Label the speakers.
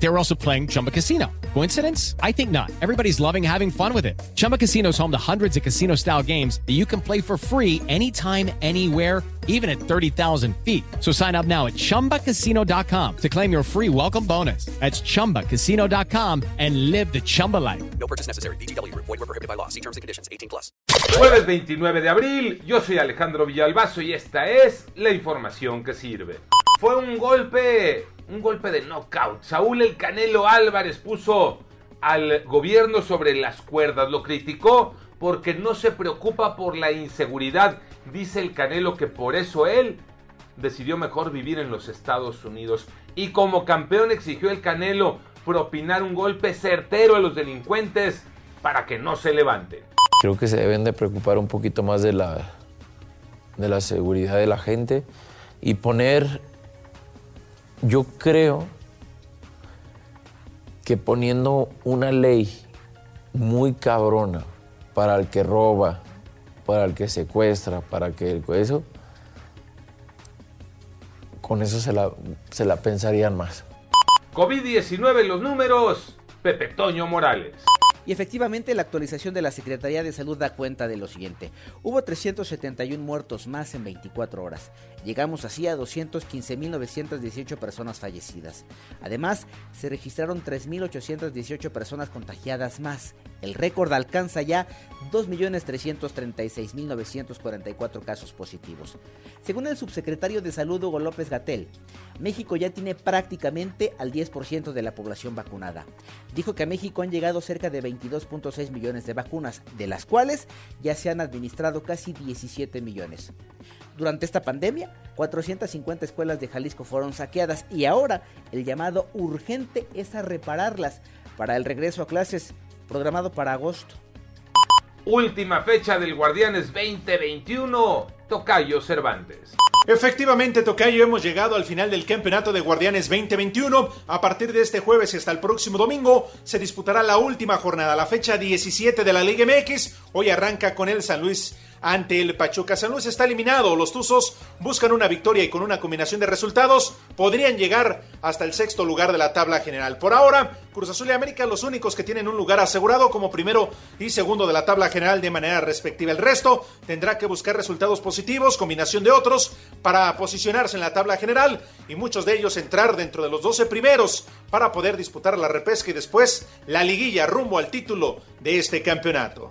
Speaker 1: They were also playing Chumba Casino. Coincidence? I think not. Everybody's loving having fun with it. Chumba Casino is home to hundreds of casino style games that you can play for free anytime, anywhere, even at 30,000 feet. So sign up now at chumbacasino.com to claim your free welcome bonus. That's chumbacasino.com and live the Chumba life.
Speaker 2: No purchase necessary. BGW. Void were prohibited by law. See terms and conditions. 18 plus.
Speaker 3: Jueves 29 de abril, yo soy Alejandro Villalbazo y esta es la información que sirve. Fue un golpe, un golpe de knockout. Saúl El Canelo Álvarez puso al gobierno sobre las cuerdas, lo criticó porque no se preocupa por la inseguridad. Dice el Canelo que por eso él decidió mejor vivir en los Estados Unidos. Y como campeón exigió el Canelo propinar un golpe certero a los delincuentes para que no se levanten.
Speaker 4: Creo que se deben de preocupar un poquito más de la, de la seguridad de la gente y poner, yo creo que poniendo una ley muy cabrona para el que roba, para el que secuestra, para que eso, con eso se la, se la pensarían más.
Speaker 3: COVID-19 los números, Pepe Toño Morales.
Speaker 5: Y efectivamente la actualización de la Secretaría de Salud da cuenta de lo siguiente. Hubo 371 muertos más en 24 horas. Llegamos así a 215.918 personas fallecidas. Además, se registraron 3.818 personas contagiadas más. El récord alcanza ya 2.336.944 casos positivos. Según el subsecretario de Salud Hugo López Gatel, México ya tiene prácticamente al 10% de la población vacunada. Dijo que a México han llegado cerca de 22.6 millones de vacunas, de las cuales ya se han administrado casi 17 millones. Durante esta pandemia, 450 escuelas de Jalisco fueron saqueadas y ahora el llamado urgente es a repararlas para el regreso a clases programado para agosto.
Speaker 3: Última fecha del Guardianes 2021, Tocayo Cervantes.
Speaker 6: Efectivamente, Tocayo, hemos llegado al final del Campeonato de Guardianes 2021. A partir de este jueves y hasta el próximo domingo se disputará la última jornada, la fecha 17 de la Liga MX. Hoy arranca con el San Luis ante el Pachuca. San Luis está eliminado. Los Tuzos buscan una victoria y con una combinación de resultados podrían llegar hasta el sexto lugar de la tabla general. Por ahora, Cruz Azul y América los únicos que tienen un lugar asegurado como primero y segundo de la tabla general de manera respectiva. El resto tendrá que buscar resultados positivos, combinación de otros, para posicionarse en la tabla general y muchos de ellos entrar dentro de los 12 primeros para poder disputar la repesca y después la liguilla rumbo al título de este campeonato.